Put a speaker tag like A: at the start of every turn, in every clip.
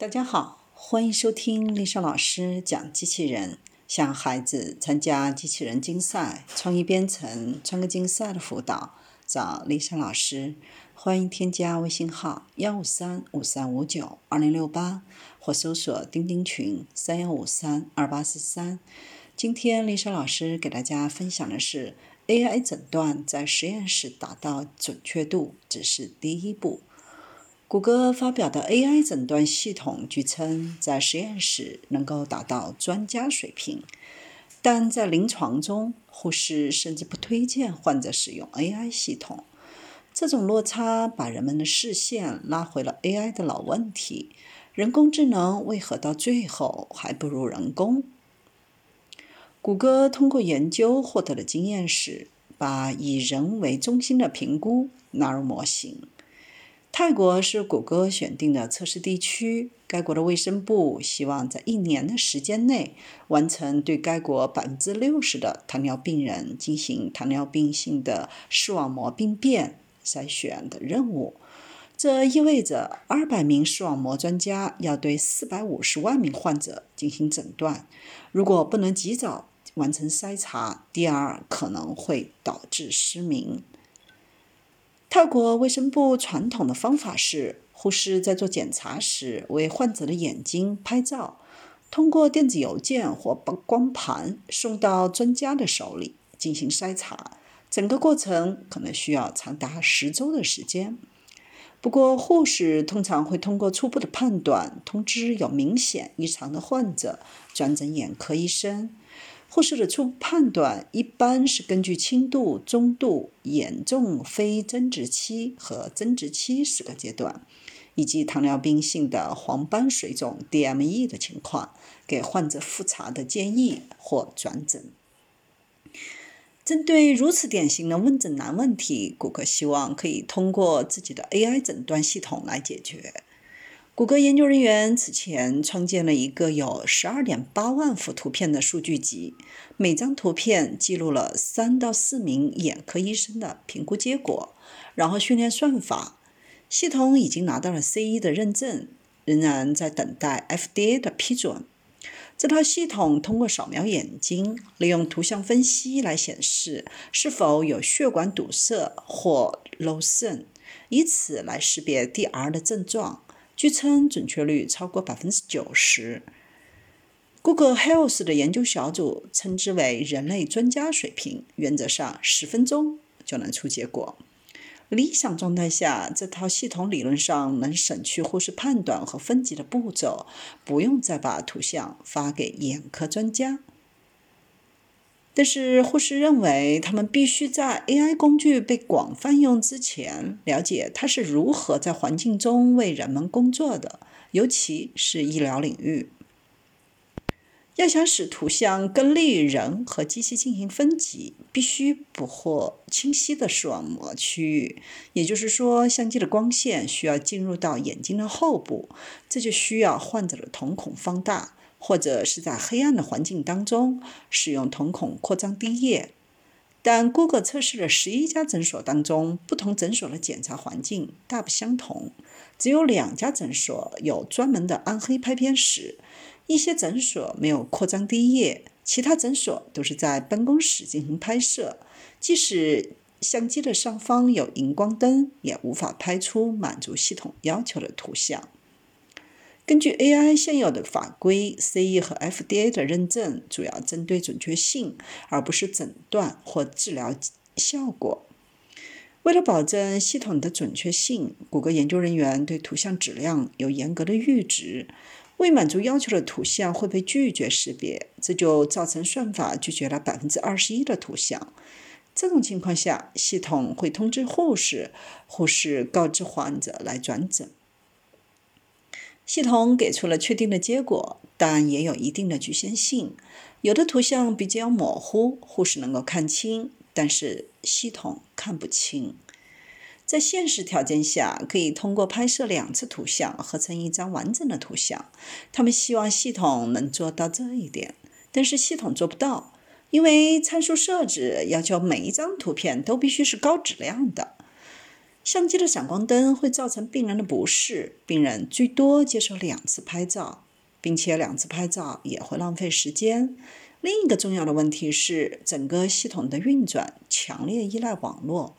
A: 大家好，欢迎收听丽莎老师讲机器人。向孩子参加机器人竞赛、创意编程、创客竞赛的辅导，找丽莎老师。欢迎添加微信号幺五三五三五九二零六八，或搜索钉钉群三幺五三二八四三。今天丽莎老师给大家分享的是：AI 诊断在实验室达到准确度只是第一步。谷歌发表的 AI 诊断系统，据称在实验室能够达到专家水平，但在临床中，护士甚至不推荐患者使用 AI 系统。这种落差把人们的视线拉回了 AI 的老问题：人工智能为何到最后还不如人工？谷歌通过研究获得的经验是，把以人为中心的评估纳入模型。泰国是谷歌选定的测试地区。该国的卫生部希望在一年的时间内完成对该国百分之六十的糖尿病人进行糖尿病性的视网膜病变筛选的任务。这意味着二百名视网膜专家要对四百五十万名患者进行诊断。如果不能及早完成筛查，第二可能会导致失明。泰国卫生部传统的方法是，护士在做检查时为患者的眼睛拍照，通过电子邮件或光盘送到专家的手里进行筛查。整个过程可能需要长达十周的时间。不过，护士通常会通过初步的判断通知有明显异常的患者转诊眼科医生。护士的初步判断一般是根据轻度、中度、严重非增殖期和增殖期四个阶段，以及糖尿病性的黄斑水肿 （DME） 的情况，给患者复查的建议或转诊。针对如此典型的问诊难问题，顾客希望可以通过自己的 AI 诊断系统来解决。谷歌研究人员此前创建了一个有十二点八万幅图片的数据集，每张图片记录了三到四名眼科医生的评估结果，然后训练算法。系统已经拿到了 CE 的认证，仍然在等待 FDA 的批准。这套系统通过扫描眼睛，利用图像分析来显示是否有血管堵塞或漏肾，以此来识别 DR 的症状。据称，准确率超过百分之九十。Google Health 的研究小组称之为人类专家水平，原则上十分钟就能出结果。理想状态下，这套系统理论上能省去护士判断和分级的步骤，不用再把图像发给眼科专家。但是护士认为，他们必须在 AI 工具被广泛用之前，了解它是如何在环境中为人们工作的，尤其是医疗领域。要想使图像更利于人和机器进行分级，必须捕获清晰的视网膜区域，也就是说，相机的光线需要进入到眼睛的后部，这就需要患者的瞳孔放大。或者是在黑暗的环境当中使用瞳孔扩张滴液，但 Google 测试了十一家诊所当中，不同诊所的检查环境大不相同。只有两家诊所有专门的暗黑拍片室，一些诊所没有扩张滴液，其他诊所都是在办公室进行拍摄。即使相机的上方有荧光灯，也无法拍出满足系统要求的图像。根据 AI 现有的法规，CE 和 FDA 的认证主要针对准确性，而不是诊断或治疗效果。为了保证系统的准确性，谷歌研究人员对图像质量有严格的阈值，未满足要求的图像会被拒绝识别，这就造成算法拒绝了百分之二十一的图像。这种情况下，系统会通知护士，护士告知患者来转诊。系统给出了确定的结果，但也有一定的局限性。有的图像比较模糊，护士能够看清，但是系统看不清。在现实条件下，可以通过拍摄两次图像合成一张完整的图像。他们希望系统能做到这一点，但是系统做不到，因为参数设置要求每一张图片都必须是高质量的。相机的闪光灯会造成病人的不适，病人最多接受两次拍照，并且两次拍照也会浪费时间。另一个重要的问题是，整个系统的运转强烈依赖网络。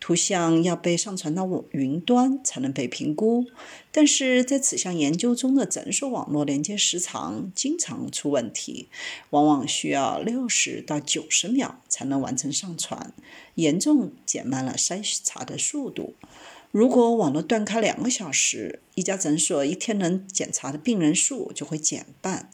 A: 图像要被上传到云端才能被评估，但是在此项研究中的诊所网络连接时长经常出问题，往往需要六十到九十秒才能完成上传，严重减慢了筛查的速度。如果网络断开两个小时，一家诊所一天能检查的病人数就会减半。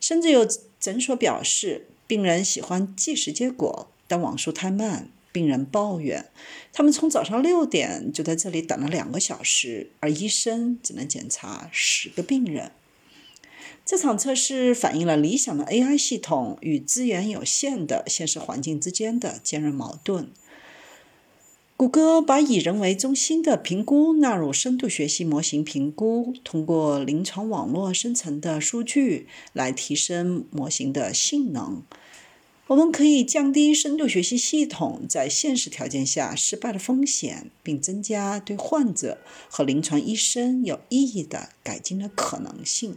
A: 甚至有诊所表示，病人喜欢即时结果，但网速太慢。病人抱怨，他们从早上六点就在这里等了两个小时，而医生只能检查十个病人。这场测试反映了理想的 AI 系统与资源有限的现实环境之间的尖锐矛盾。谷歌把以人为中心的评估纳入深度学习模型评估，通过临床网络生成的数据来提升模型的性能。我们可以降低深度学习系统在现实条件下失败的风险，并增加对患者和临床医生有意义的改进的可能性。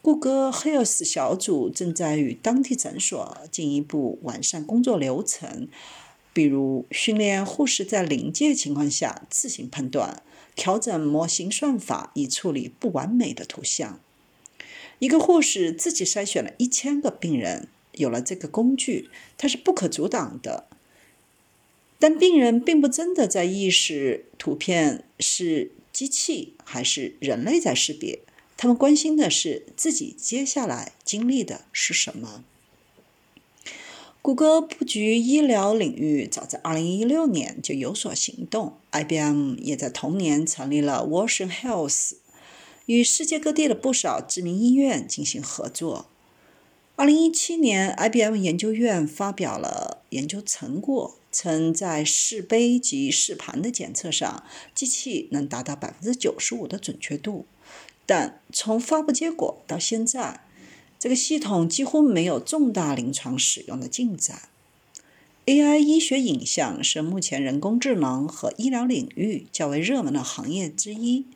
A: 谷歌 Health 小组正在与当地诊所进一步完善工作流程，比如训练护士在临界情况下自行判断，调整模型算法以处理不完美的图像。一个护士自己筛选了一千个病人。有了这个工具，它是不可阻挡的。但病人并不真的在意识图片是机器还是人类在识别，他们关心的是自己接下来经历的是什么。谷歌布局医疗领域，早在2016年就有所行动。IBM 也在同年成立了 Watson Health，与世界各地的不少知名医院进行合作。二零一七年，IBM 研究院发表了研究成果，称在试杯及试盘的检测上，机器能达到百分之九十五的准确度。但从发布结果到现在，这个系统几乎没有重大临床使用的进展。AI 医学影像是目前人工智能和医疗领域较为热门的行业之一。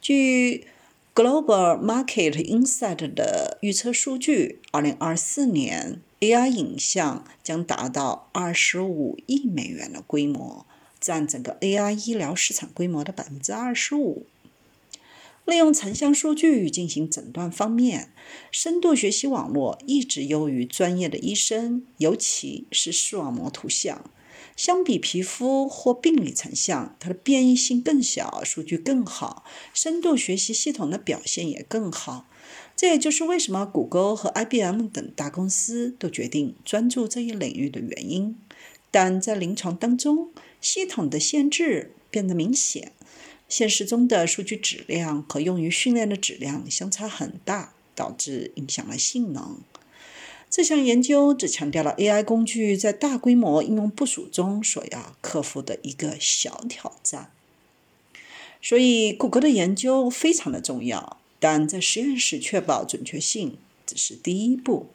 A: 据 Global Market Insight 的预测数据，二零二四年 AI 影像将达到二十五亿美元的规模，占整个 AI 医疗市场规模的百分之二十五。利用成像数据进行诊断方面，深度学习网络一直优于专业的医生，尤其是视网膜图像。相比皮肤或病理成像，它的变异性更小，数据更好，深度学习系统的表现也更好。这也就是为什么谷歌和 IBM 等大公司都决定专注这一领域的原因。但在临床当中，系统的限制变得明显，现实中的数据质量和用于训练的质量相差很大，导致影响了性能。这项研究只强调了 AI 工具在大规模应用部署中所要克服的一个小挑战，所以谷歌的研究非常的重要，但在实验室确保准确性只是第一步。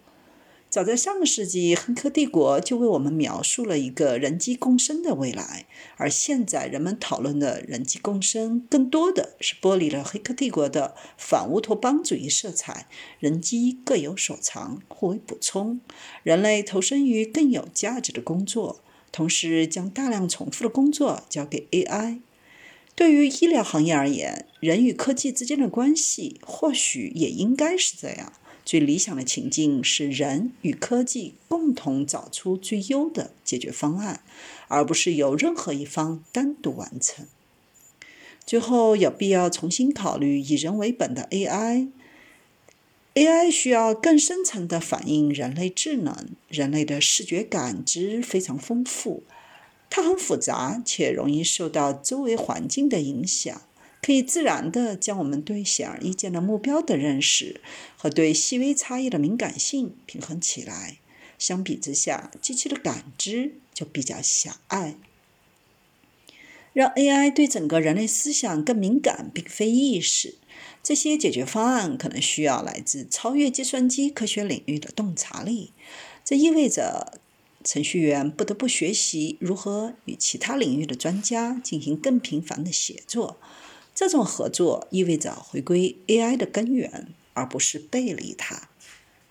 A: 早在上个世纪，《黑客帝国》就为我们描述了一个人机共生的未来，而现在人们讨论的人机共生，更多的是剥离了《黑客帝国》的反乌托邦主义色彩。人机各有所长，互为补充，人类投身于更有价值的工作，同时将大量重复的工作交给 AI。对于医疗行业而言，人与科技之间的关系或许也应该是这样。最理想的情境是人与科技共同找出最优的解决方案，而不是由任何一方单独完成。最后，有必要重新考虑以人为本的 AI。AI 需要更深层的反映人类智能。人类的视觉感知非常丰富，它很复杂且容易受到周围环境的影响。可以自然地将我们对显而易见的目标的认识和对细微差异的敏感性平衡起来。相比之下，机器的感知就比较狭隘。让 AI 对整个人类思想更敏感，并非易事。这些解决方案可能需要来自超越计算机科学领域的洞察力。这意味着程序员不得不学习如何与其他领域的专家进行更频繁的协作。这种合作意味着回归 AI 的根源，而不是背离它。